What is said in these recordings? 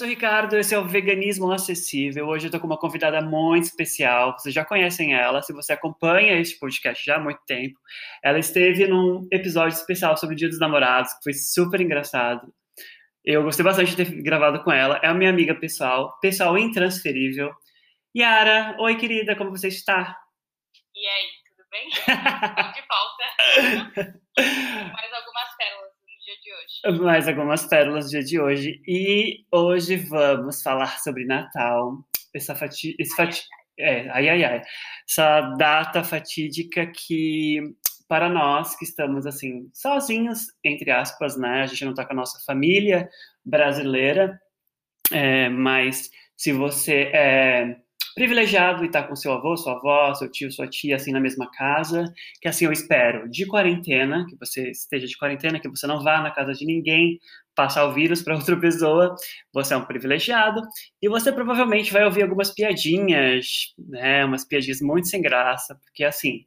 Sou o Ricardo, esse é o Veganismo Acessível. Hoje eu estou com uma convidada muito especial. Vocês já conhecem ela, se você acompanha este podcast já há muito tempo. Ela esteve num episódio especial sobre o Dia dos Namorados, que foi super engraçado. Eu gostei bastante de ter gravado com ela. É a minha amiga pessoal, pessoal intransferível. Yara, oi querida, como você está? E aí, tudo bem? de volta. Mais algumas dia de hoje. Mais algumas pérolas no dia de hoje. E hoje vamos falar sobre Natal. Essa fati... Esse fati... É, ai, ai, ai. Essa data fatídica que, para nós que estamos, assim, sozinhos, entre aspas, né? A gente não tá com a nossa família brasileira, é, mas se você é privilegiado e estar tá com seu avô, sua avó, seu tio, sua tia, assim, na mesma casa, que assim eu espero, de quarentena, que você esteja de quarentena, que você não vá na casa de ninguém passar o vírus para outra pessoa, você é um privilegiado, e você provavelmente vai ouvir algumas piadinhas, né, umas piadinhas muito sem graça, porque assim,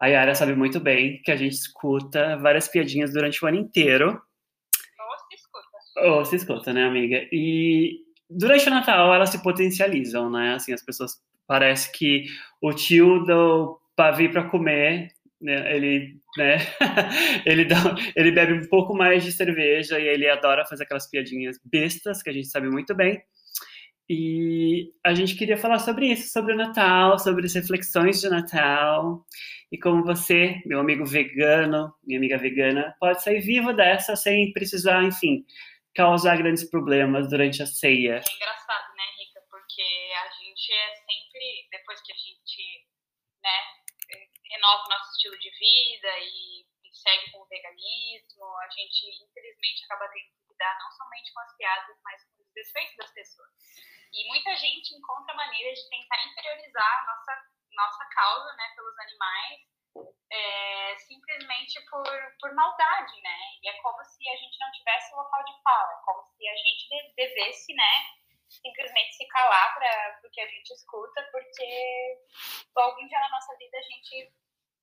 a Yara sabe muito bem que a gente escuta várias piadinhas durante o ano inteiro. Ou se escuta. Ou se escuta, né, amiga? E durante o Natal elas se potencializam, né? Assim, as pessoas parece que o tio do pavê para comer, né, ele, né, ele dá, ele bebe um pouco mais de cerveja e ele adora fazer aquelas piadinhas bestas que a gente sabe muito bem. E a gente queria falar sobre isso, sobre o Natal, sobre as reflexões de Natal e como você, meu amigo vegano, minha amiga vegana, pode sair vivo dessa sem precisar, enfim, causar grandes problemas durante a ceia. É engraçado, né, Rica? Porque a gente é sempre, depois que a gente, né, renova o nosso estilo de vida e, e segue com o veganismo, a gente, infelizmente, acaba tendo que lidar não somente com as piadas, mas com os defeitos das pessoas. E muita gente encontra maneiras de tentar interiorizar a nossa, nossa causa, né, pelos animais, é, simplesmente por, por maldade, né? E é como se a gente não tivesse local de fala, é como se a gente devesse, né, simplesmente se calar para o que a gente escuta, porque algum dia na nossa vida a gente,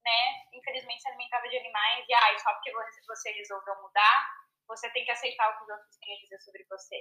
né, infelizmente se alimentava de animais e, ai, só porque você resolveu mudar, você tem que aceitar o que os outros têm a dizer sobre você.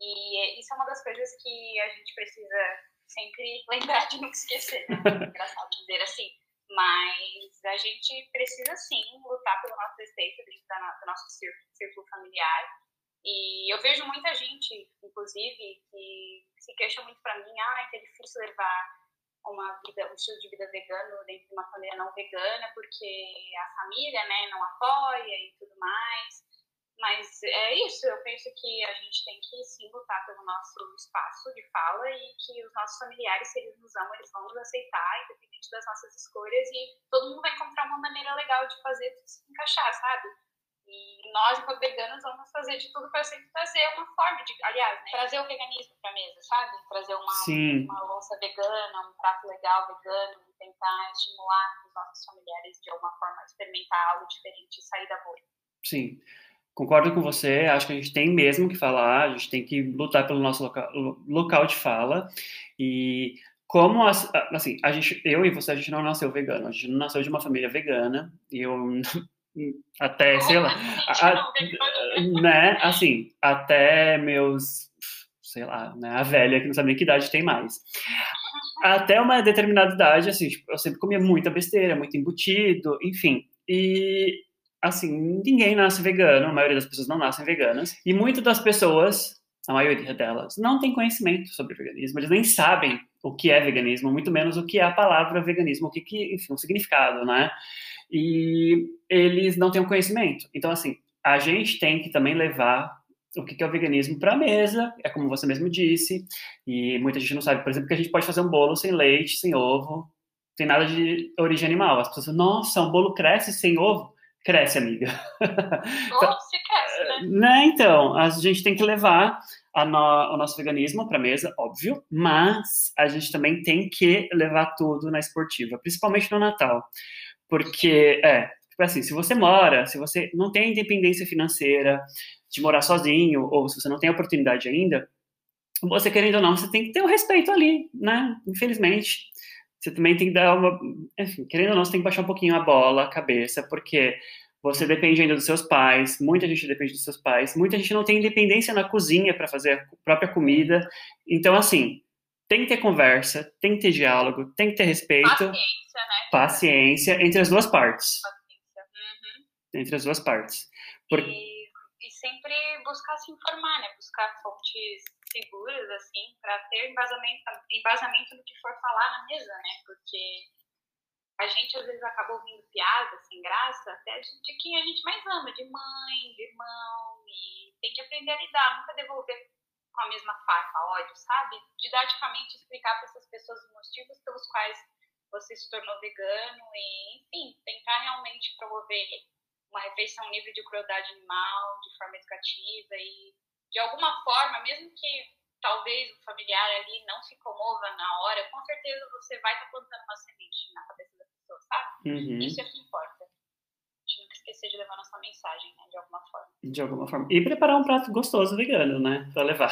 E isso é uma das coisas que a gente precisa sempre lembrar de nunca esquecer, né? Engraçado dizer assim mas a gente precisa sim lutar pelo nosso respeito dentro do nosso círculo familiar. E eu vejo muita gente, inclusive, que se queixa muito para mim, ah, que é difícil levar uma vida, um estilo de vida vegano dentro de uma família não vegana, porque a família, né, não apoia e tudo mais. Mas é isso, eu penso que a gente tem que sim lutar pelo nosso espaço de fala e que os nossos familiares, se eles nos amam, eles vão nos aceitar, independente das nossas escolhas, e todo mundo vai encontrar uma maneira legal de fazer tudo se encaixar, sabe? E nós, enquanto veganos, vamos fazer de tudo para sempre trazer uma forma de, aliás, né, trazer o veganismo para a mesa, sabe? Trazer uma, uma louça vegana, um prato legal vegano, tentar estimular os nossos familiares de alguma forma a experimentar algo diferente e sair da bolha. Sim. Concordo com você, acho que a gente tem mesmo que falar, a gente tem que lutar pelo nosso local, local de fala. E como, assim, a gente, eu e você, a gente não nasceu vegano, a gente não nasceu de uma família vegana, e eu até, sei lá, a, né, assim, até meus, sei lá, né, a velha que não sabe nem que idade tem mais. Até uma determinada idade, assim, tipo, eu sempre comia muita besteira, muito embutido, enfim. E assim, ninguém nasce vegano, a maioria das pessoas não nascem veganas, e muitas das pessoas, a maioria delas, não tem conhecimento sobre veganismo, eles nem sabem o que é veganismo, muito menos o que é a palavra veganismo, o que, que enfim, o significado, né? E eles não têm o conhecimento. Então, assim, a gente tem que também levar o que é o veganismo para a mesa, é como você mesmo disse, e muita gente não sabe, por exemplo, que a gente pode fazer um bolo sem leite, sem ovo, tem nada de origem animal. As pessoas, nossa, um bolo cresce sem ovo? Cresce, amiga. Ou se cresce, né? né? Então, a gente tem que levar no, o nosso veganismo para mesa, óbvio, mas a gente também tem que levar tudo na esportiva, principalmente no Natal. Porque, é, tipo assim, se você mora, se você não tem independência financeira de morar sozinho, ou se você não tem oportunidade ainda, você querendo ou não, você tem que ter o um respeito ali, né? Infelizmente você também tem que dar uma. Enfim, querendo ou não, você tem que baixar um pouquinho a bola, a cabeça, porque você depende ainda dos seus pais, muita gente depende dos seus pais, muita gente não tem independência na cozinha para fazer a própria comida. Então, assim, tem que ter conversa, tem que ter diálogo, tem que ter respeito. Paciência, né? Paciência entre as duas partes. Paciência. Uhum. Entre as duas partes. E, e, sempre buscar se informar, né? Buscar fontes seguras, assim, para ter embasamento, embasamento no que for falar na mesa, né? Porque a gente às vezes acaba ouvindo piadas sem graça até de quem a gente mais ama, de mãe, de irmão, e tem que aprender a lidar, nunca devolver com a mesma faca ódio, sabe? Didaticamente explicar para essas pessoas os motivos pelos quais você se tornou vegano e, enfim, tentar realmente promover uma refeição livre de crueldade animal, de forma educativa e, de alguma forma, mesmo que talvez o familiar ali não se comova na hora, com certeza você vai estar tá plantando uma semente na cabeça da pessoa, sabe? Uhum. Isso é que importa. A gente nunca esquecer de levar nossa mensagem, né? De alguma forma. De alguma forma. E preparar um prato gostoso vegano, né? Pra levar.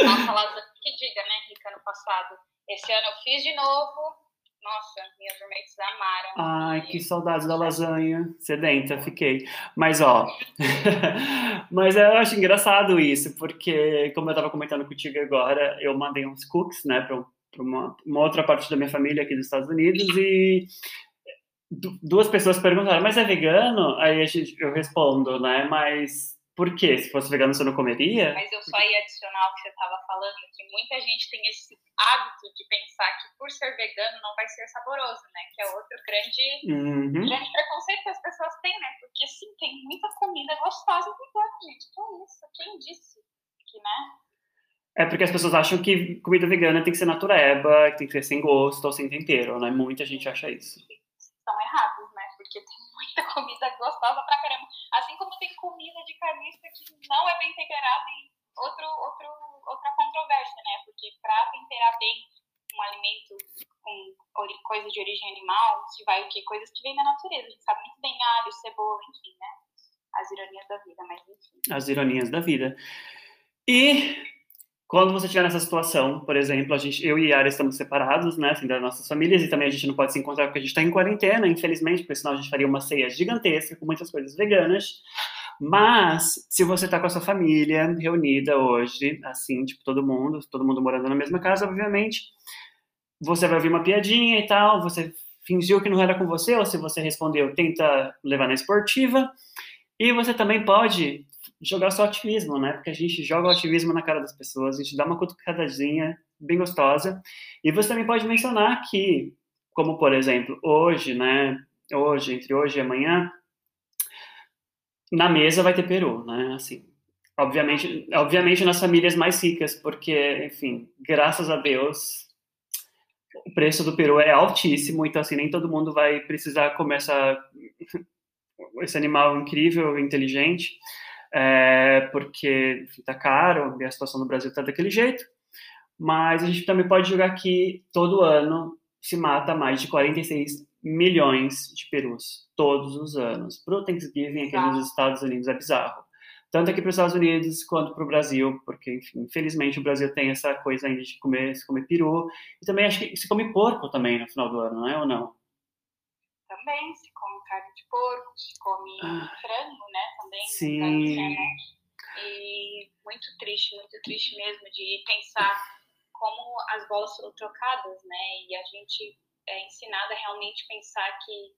Nossa, lasanha que diga, né, Rica, no passado. Esse ano eu fiz de novo, nossa, minhas roommates amaram. Ai, que saudade da lasanha. Sedenta, fiquei. Mas, ó. mas eu acho engraçado isso, porque, como eu tava comentando contigo agora, eu mandei uns cookies, né, pra, pra uma, uma outra parte da minha família aqui dos Estados Unidos e duas pessoas perguntaram, mas é vegano? Aí eu respondo, né, mas por quê? Se fosse vegano, você não comeria? Mas eu só ia adicionar o que você estava falando, que muita gente tem esse hábito de pensar que por ser vegano não vai ser saboroso, né? Que é outro grande, uhum. grande preconceito que as pessoas têm, né? Porque, sim, tem muita comida gostosa vegana, gente. Que é isso? Quem disse que, né? É porque as pessoas acham que comida vegana tem que ser natureba, que tem que ser sem gosto ou sem tempero, né? Muita gente acha isso. Estão errados, né? Porque tem muita comida gostosa pra caramba. Assim como tem comida de carnista que não é bem temperada e outro, outro, outra controvérsia, né? Porque pra temperar bem um alimento com coisa de origem animal, se vai o quê? Coisas que vêm da natureza. A gente sabe muito bem alho, cebola, enfim, né? As ironias da vida, mas enfim. As ironias da vida. E quando você estiver nessa situação, por exemplo, a gente, eu e Yara estamos separados, né, assim, das nossas famílias, e também a gente não pode se encontrar porque a gente está em quarentena, infelizmente, porque senão a gente faria uma ceia gigantesca com muitas coisas veganas. Mas, se você está com a sua família reunida hoje, assim, tipo, todo mundo, todo mundo morando na mesma casa, obviamente, você vai ouvir uma piadinha e tal, você fingiu que não era com você, ou se você respondeu, tenta levar na esportiva. E você também pode jogar seu ativismo, né? Porque a gente joga o ativismo na cara das pessoas, a gente dá uma cutucadazinha bem gostosa. E você também pode mencionar que, como por exemplo, hoje, né? Hoje, entre hoje e amanhã, na mesa vai ter peru, né? Assim, obviamente, obviamente nas famílias mais ricas, porque, enfim, graças a Deus, o preço do peru é altíssimo, então assim, nem todo mundo vai precisar comer essa, esse animal incrível, inteligente é, porque está caro e a situação no Brasil está daquele jeito. Mas a gente também pode jogar que todo ano se mata mais de 46 milhões de perus, todos os anos. Para o Thanksgiving aqui nos Estados Unidos é bizarro. Tanto aqui para os Estados Unidos quanto para o Brasil, porque, enfim, infelizmente o Brasil tem essa coisa ainda de comer, se comer peru. E também acho que se come porco também no final do ano, não é ou não? Também se come carne de porco, se come ah, frango, né? Também. Sim. Né? E muito triste, muito triste mesmo de pensar como as bolas foram trocadas, né? E a gente é ensinado a realmente pensar que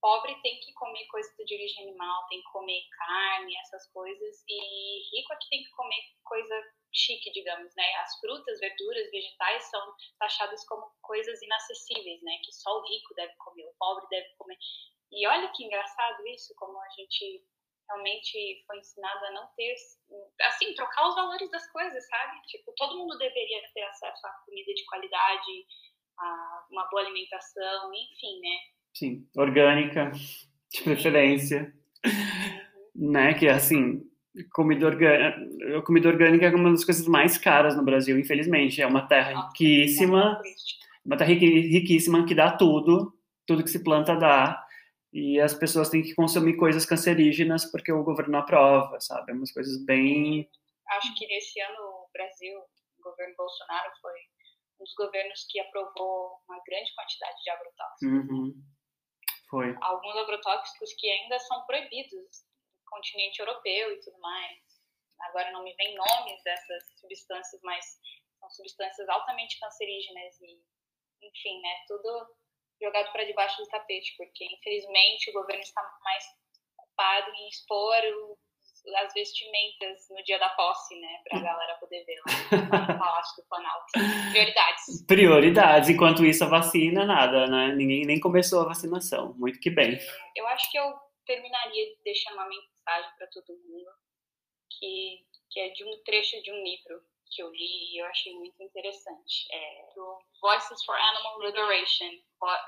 pobre tem que comer coisa de origem animal, tem que comer carne, essas coisas, e rico é que tem que comer coisa chique, digamos, né? As frutas, verduras, vegetais são taxadas como coisas inacessíveis, né? Que só o rico deve comer, o pobre deve comer. E olha que engraçado isso, como a gente realmente foi ensinado a não ter, assim, trocar os valores das coisas, sabe? Tipo, todo mundo deveria ter acesso a comida de qualidade, a uma boa alimentação, enfim, né? Sim, orgânica, de preferência, uhum. né? Que assim, comida orgânica, comida orgânica é uma das coisas mais caras no Brasil, infelizmente. É uma terra riquíssima, uma terra riquíssima que dá tudo, tudo que se planta dá. E as pessoas têm que consumir coisas cancerígenas porque o governo aprova, sabe? É umas coisas bem. Acho que nesse ano o Brasil, o governo Bolsonaro foi um dos governos que aprovou uma grande quantidade de agrotóxicos. Uhum. Foi. Alguns agrotóxicos que ainda são proibidos continente europeu e tudo mais. Agora não me vem nomes dessas substâncias, mas são substâncias altamente cancerígenas e, enfim, né, tudo jogado para debaixo do tapete, porque infelizmente o governo está mais ocupado em expor as vestimentas no dia da posse, né? Pra galera poder ver lá no Palácio do Planalto. Prioridades. Prioridades. Enquanto isso, a vacina, nada, né? Ninguém nem começou a vacinação. Muito que bem. Eu acho que eu terminaria deixando uma mensagem para todo mundo, que, que é de um trecho de um livro que eu li e eu achei muito interessante. É do Voices for Animal Liberation,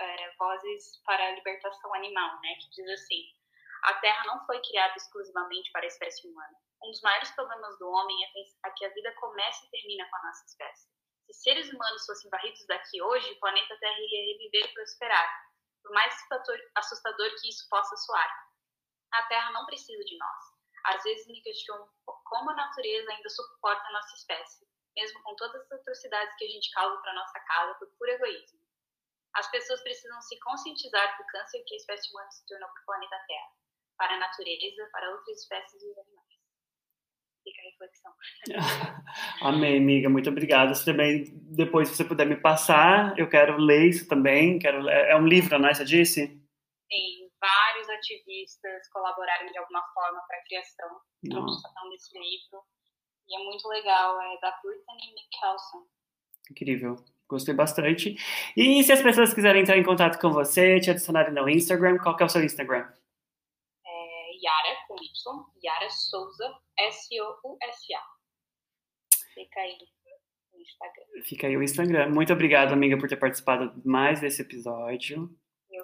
é, Vozes para a Libertação Animal, né? Que diz assim a Terra não foi criada exclusivamente para a espécie humana. Um dos maiores problemas do homem é que a vida começa e termina com a nossa espécie. Se seres humanos fossem varridos daqui hoje, o planeta Terra iria reviver e prosperar, por mais assustador que isso possa soar. A Terra não precisa de nós. Às vezes me questiono como a natureza ainda suporta a nossa espécie, mesmo com todas as atrocidades que a gente causa para nossa casa por puro egoísmo. As pessoas precisam se conscientizar do câncer que a espécie humana se tornou para o planeta Terra para a natureza, para outras espécies de animais. Fica a reflexão. Amém, amiga. Muito obrigada. Se também, depois, se você puder me passar, eu quero ler isso também. Quero, é um livro, não é? Você disse? Sim, vários ativistas colaboraram de alguma forma para a criação desse livro. E é muito legal. É da Brittany Mickelson. Incrível. Gostei bastante. E se as pessoas quiserem entrar em contato com você, te adicionarem no Instagram, qual que é o seu Instagram? Yara, com Y, Yara Souza, S-O-U-S-A. Fica aí o Instagram. Fica aí o Instagram. Muito obrigado, amiga, por ter participado mais desse episódio.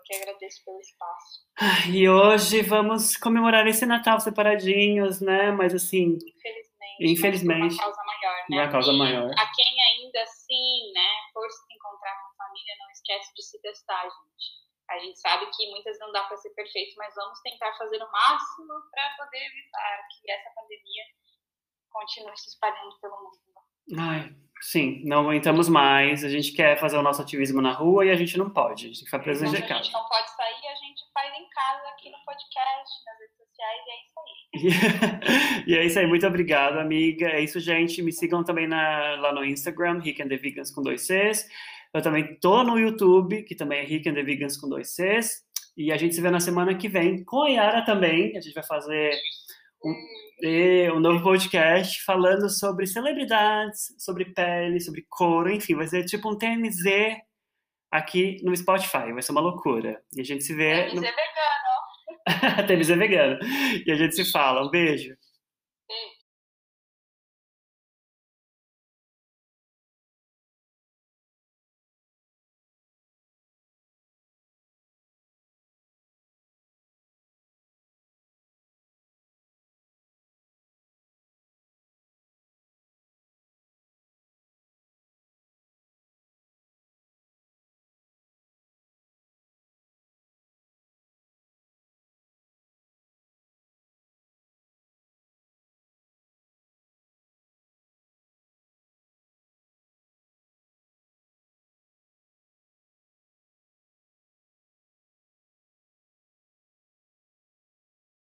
Que agradeço pelo espaço. E hoje vamos comemorar esse Natal separadinhos, né? Mas assim. Infelizmente. Infelizmente. Uma causa maior, né? Uma causa e maior. A quem ainda assim, né, for se encontrar com a família, não esquece de se testar, gente. A gente sabe que muitas não dá para ser perfeito, mas vamos tentar fazer o máximo para poder evitar que essa pandemia continue se espalhando pelo mundo. Ai, sim, não aguentamos mais. A gente quer fazer o nosso ativismo na rua e a gente não pode. A gente fica preso então, de casa. A gente não pode sair, a gente faz em casa, aqui no podcast, nas redes sociais, e é isso aí. e é isso aí, muito obrigado, amiga. É isso, gente. Me sigam também na, lá no Instagram, Rick and the Vegans com dois Cs. Eu também tô no YouTube, que também é Rick and the Vegans com dois Cs. E a gente se vê na semana que vem com a Yara também. A gente vai fazer um, um novo podcast falando sobre celebridades, sobre pele, sobre couro, enfim, vai ser tipo um TMZ aqui no Spotify. Vai ser uma loucura. E a gente se vê. TMZ no... vegano. TMZ vegano. E a gente se fala. Um beijo.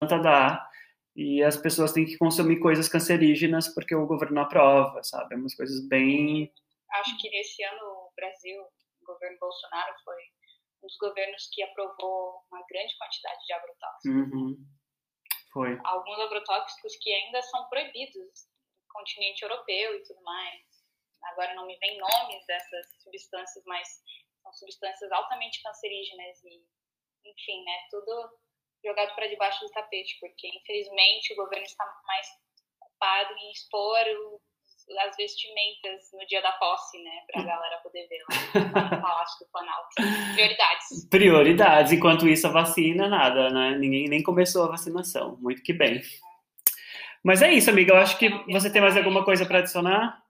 Dar e as pessoas têm que consumir coisas cancerígenas porque o governo aprova, sabe? Umas coisas bem. Acho que nesse ano o Brasil, o governo Bolsonaro foi um dos governos que aprovou uma grande quantidade de agrotóxicos. Uhum. Foi. Alguns agrotóxicos que ainda são proibidos no continente europeu e tudo mais. Agora não me vem nomes dessas substâncias, mas são substâncias altamente cancerígenas e, enfim, né? Tudo jogado para debaixo do tapete, porque infelizmente o governo está mais ocupado em expor as vestimentas no dia da posse, né, para a galera poder ver lá no Palácio do Planalto. Prioridades. Prioridades. Enquanto isso, a vacina, nada, né? Ninguém nem começou a vacinação. Muito que bem. Mas é isso, amiga. Eu acho que você tem mais alguma coisa para adicionar?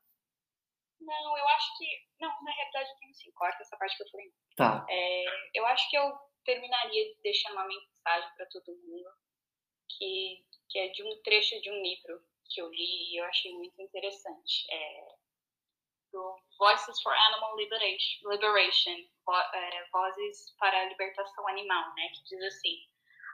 Não, eu acho que. Não, na realidade eu tenho sim. Corta essa parte que eu falei. Tá. É, eu acho que eu terminaria deixando uma mensagem para todo mundo, que, que é de um trecho de um livro que eu li e eu achei muito interessante. É do Voices for Animal Liberation, Liberation é, Vozes para a Libertação Animal, né, que diz assim: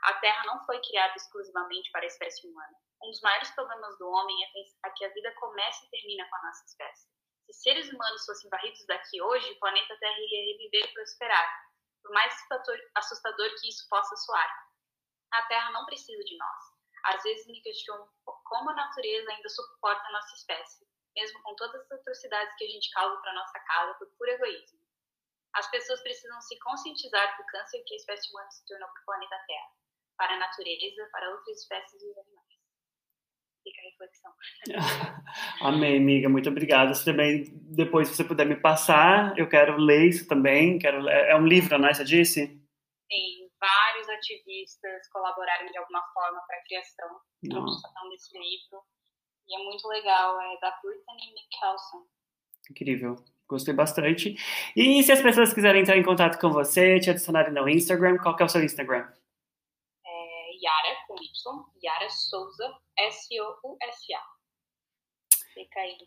a Terra não foi criada exclusivamente para a espécie humana. Um dos maiores problemas do homem é que a vida começa e termina com a nossa espécie. Se seres humanos fossem varridos daqui hoje, o planeta Terra iria reviver e prosperar, por mais assustador que isso possa soar. A Terra não precisa de nós. Às vezes me questiono como a natureza ainda suporta a nossa espécie, mesmo com todas as atrocidades que a gente causa para nossa casa por puro egoísmo. As pessoas precisam se conscientizar do câncer que a espécie humana se tornou para o planeta Terra, para a natureza, para outras espécies e animais. Fica a reflexão. Amém, amiga. Muito obrigada. Se também, depois, se você puder me passar, eu quero ler isso também. Quero, é um livro, né? Você disse? Sim, vários ativistas colaboraram de alguma forma para a criação desse livro. E é muito legal, é da Brittany Mickelson. Incrível. Gostei bastante. E se as pessoas quiserem entrar em contato com você, te adicionarem no Instagram, qual que é o seu Instagram? Yara, com Y, Yara Souza, S-O-U-S-A. Fica aí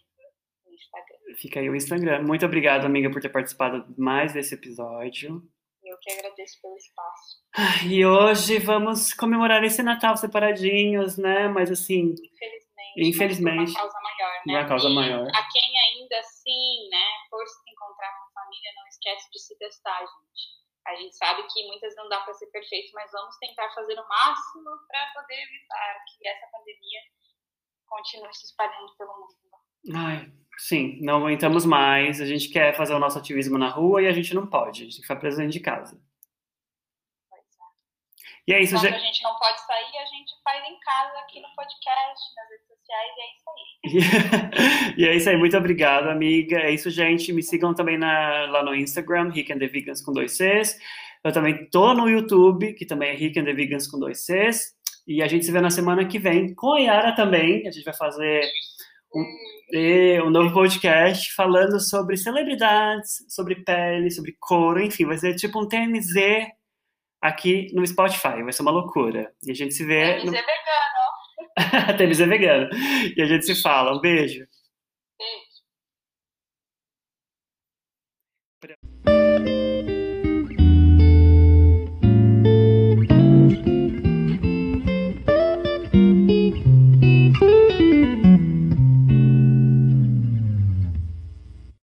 o Instagram. Fica aí o Instagram. Muito obrigado, amiga, por ter participado mais desse episódio. Eu que agradeço pelo espaço. E hoje vamos comemorar esse Natal separadinhos, né? Mas assim. Infelizmente. Infelizmente. Uma causa maior, né? Uma causa e maior. A quem ainda assim, né, for se encontrar com a família, não esquece de se testar, gente. A gente sabe que muitas não dá para ser perfeito, mas vamos tentar fazer o máximo para poder evitar que essa pandemia continue se espalhando pelo mundo. Ai, sim, não aguentamos mais. A gente quer fazer o nosso ativismo na rua e a gente não pode. A gente fica preso dentro de casa. E é isso, Quando gente. a gente não pode sair, a gente faz em casa, aqui no podcast, nas redes sociais, e é isso aí. e é isso aí, muito obrigado, amiga. É isso, gente. Me sigam também na- lá no Instagram, Rick and the Vegans com dois Cs. Eu também tô no YouTube, que também é Rick and the Vegans com dois Cs. E a gente se vê na semana que vem com a Yara também. A gente vai fazer um, um novo podcast falando sobre celebridades, sobre pele, sobre couro, enfim, vai ser tipo um TMZ aqui no Spotify. Vai ser uma loucura. E a gente se vê. TMZ vegano, ó. no... TMZ vegano. E a gente se fala. Um beijo.